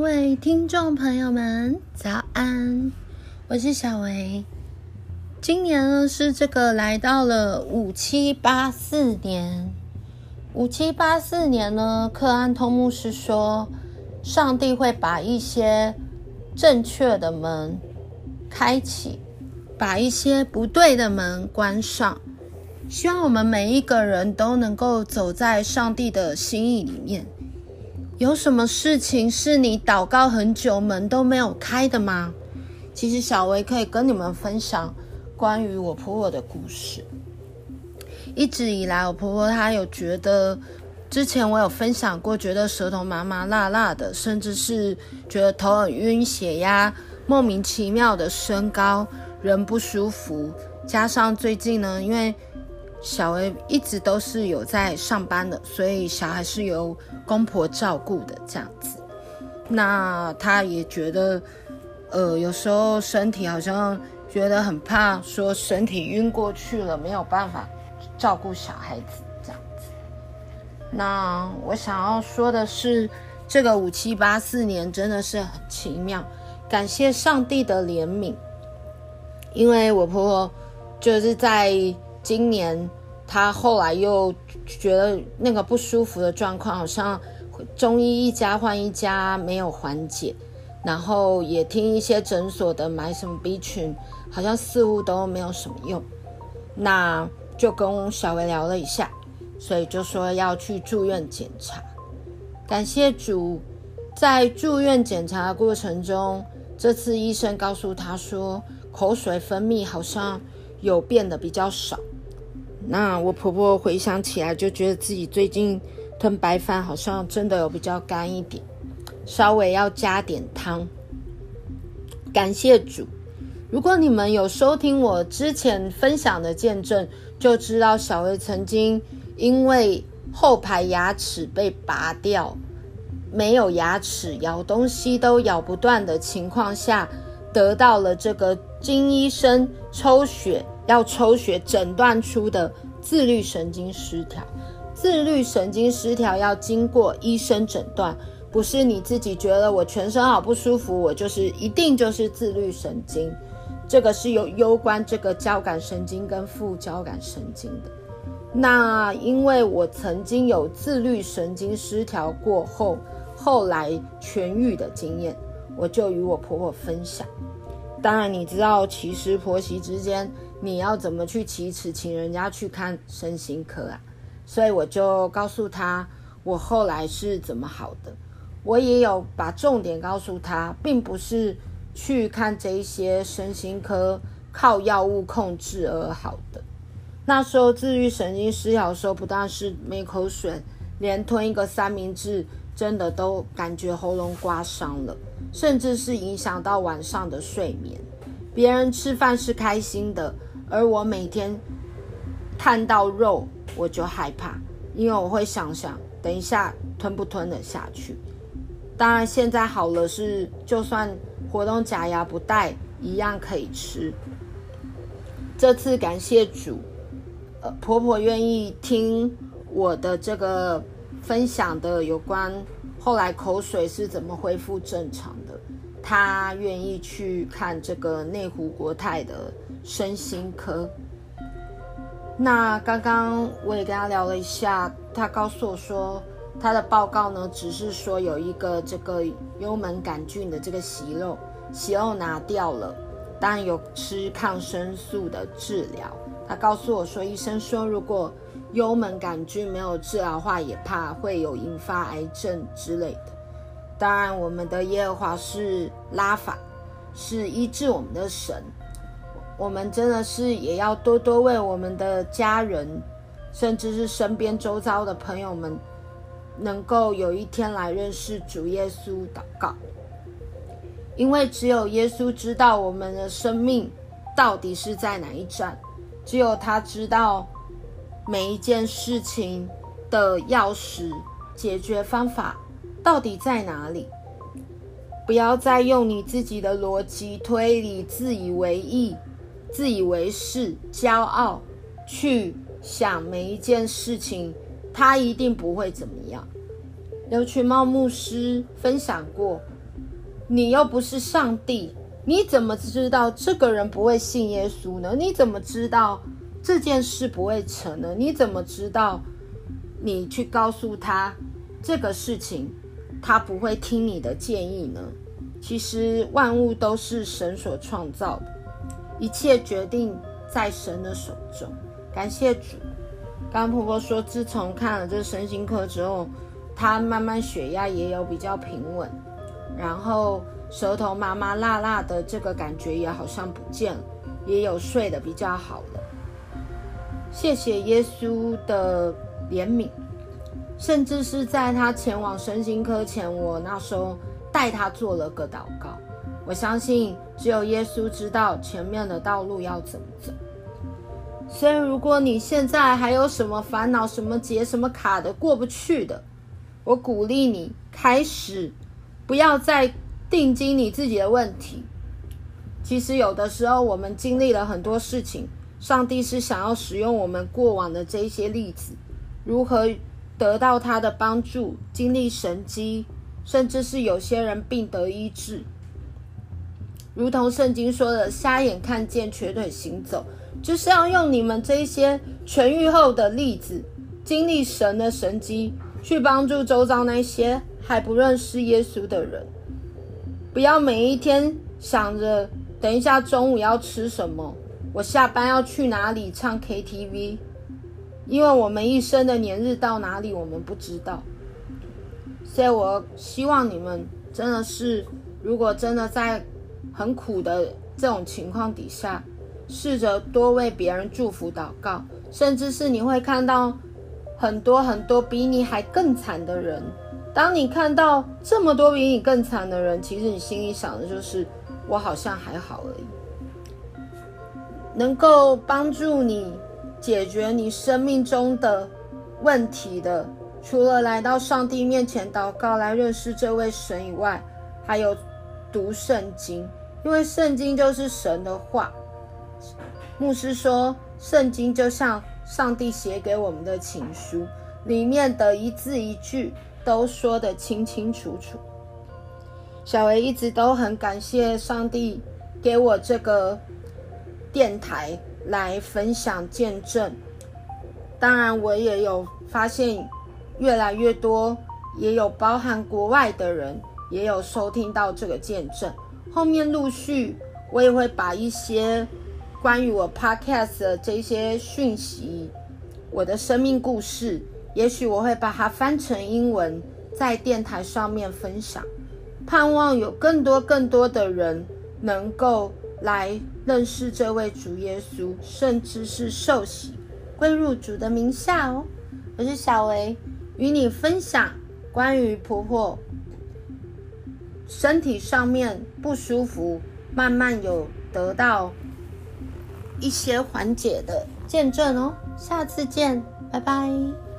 各位听众朋友们，早安！我是小维。今年呢是这个来到了五七八四年。五七八四年呢，克安通牧师说，上帝会把一些正确的门开启，把一些不对的门关上。希望我们每一个人都能够走在上帝的心意里面。有什么事情是你祷告很久门都没有开的吗？其实小薇可以跟你们分享关于我婆婆的故事。一直以来，我婆婆她有觉得，之前我有分享过，觉得舌头麻麻辣辣的，甚至是觉得头很晕、血压莫名其妙的升高，人不舒服。加上最近呢，因为小薇一直都是有在上班的，所以小孩是由公婆照顾的这样子。那她也觉得，呃，有时候身体好像觉得很怕，说身体晕过去了，没有办法照顾小孩子这样子。那我想要说的是，这个五七八四年真的是很奇妙，感谢上帝的怜悯，因为我婆婆就是在。今年他后来又觉得那个不舒服的状况，好像中医一家换一家没有缓解，然后也听一些诊所的买什么 B 群，好像似乎都没有什么用。那就跟小薇聊了一下，所以就说要去住院检查。感谢主，在住院检查的过程中，这次医生告诉他说，口水分泌好像有变得比较少。那我婆婆回想起来，就觉得自己最近吞白饭好像真的有比较干一点，稍微要加点汤。感谢主！如果你们有收听我之前分享的见证，就知道小薇曾经因为后排牙齿被拔掉，没有牙齿，咬东西都咬不断的情况下，得到了这个经医生抽血。要抽血诊断出的自律神经失调，自律神经失调要经过医生诊断，不是你自己觉得我全身好不舒服，我就是一定就是自律神经，这个是有攸关这个交感神经跟副交感神经的。那因为我曾经有自律神经失调过后，后来痊愈的经验，我就与我婆婆分享。当然，你知道其实婆媳之间。你要怎么去启齿，请人家去看身心科啊？所以我就告诉他，我后来是怎么好的。我也有把重点告诉他，并不是去看这些身心科靠药物控制而好的。那时候治愈神经失调的时候，不但是没口水，连吞一个三明治，真的都感觉喉咙刮伤了，甚至是影响到晚上的睡眠。别人吃饭是开心的。而我每天看到肉，我就害怕，因为我会想想，等一下吞不吞得下去。当然现在好了是，是就算活动假牙不戴，一样可以吃。这次感谢主，呃，婆婆愿意听我的这个分享的有关后来口水是怎么恢复正常的。他愿意去看这个内湖国泰的。身心科。那刚刚我也跟他聊了一下，他告诉我说，他的报告呢，只是说有一个这个幽门杆菌的这个息肉，息肉拿掉了，当然有吃抗生素的治疗。他告诉我说，医生说如果幽门杆菌没有治疗的话，也怕会有引发癌症之类的。当然，我们的耶和华是拉法，是医治我们的神。我们真的是也要多多为我们的家人，甚至是身边周遭的朋友们，能够有一天来认识主耶稣祷告。因为只有耶稣知道我们的生命到底是在哪一站，只有他知道每一件事情的钥匙、解决方法到底在哪里。不要再用你自己的逻辑推理，自以为意。自以为是、骄傲，去想每一件事情，他一定不会怎么样。刘群茂牧师分享过，你又不是上帝，你怎么知道这个人不会信耶稣呢？你怎么知道这件事不会成呢？你怎么知道你去告诉他这个事情，他不会听你的建议呢？其实万物都是神所创造的，一切决定在神的手中。感谢主。刚婆婆说，自从看了这身心科之后，她慢慢血压也有比较平稳，然后舌头麻麻辣辣的这个感觉也好像不见了，也有睡得比较好了。谢谢耶稣的怜悯，甚至是在他前往身心科前，我那时候带他做了个祷告。我相信只有耶稣知道前面的道路要怎么走。所以，如果你现在还有什么烦恼、什么结、什么卡的过不去的，我鼓励你开始，不要再定睛你自己的问题。其实，有的时候我们经历了很多事情，上帝是想要使用我们过往的这些例子，如何得到他的帮助，经历神迹，甚至是有些人病得医治，如同圣经说的：“瞎眼看见，瘸腿行走。”就是要用你们这些痊愈后的例子，经历神的神迹，去帮助周遭那些还不认识耶稣的人。不要每一天想着等一下中午要吃什么，我下班要去哪里唱 KTV，因为我们一生的年日到哪里我们不知道。所以我希望你们真的是，如果真的在很苦的这种情况底下。试着多为别人祝福祷告，甚至是你会看到很多很多比你还更惨的人。当你看到这么多比你更惨的人，其实你心里想的就是我好像还好而已。能够帮助你解决你生命中的问题的，除了来到上帝面前祷告来认识这位神以外，还有读圣经，因为圣经就是神的话。牧师说，圣经就像上帝写给我们的情书，里面的一字一句都说得清清楚楚。小维一直都很感谢上帝给我这个电台来分享见证。当然，我也有发现越来越多，也有包含国外的人也有收听到这个见证。后面陆续我也会把一些。关于我 podcast 的这些讯息，我的生命故事，也许我会把它翻成英文，在电台上面分享，盼望有更多更多的人能够来认识这位主耶稣，甚至是受洗归入主的名下哦。我是小维，与你分享关于婆婆身体上面不舒服，慢慢有得到。一些缓解的见证哦，下次见，拜拜。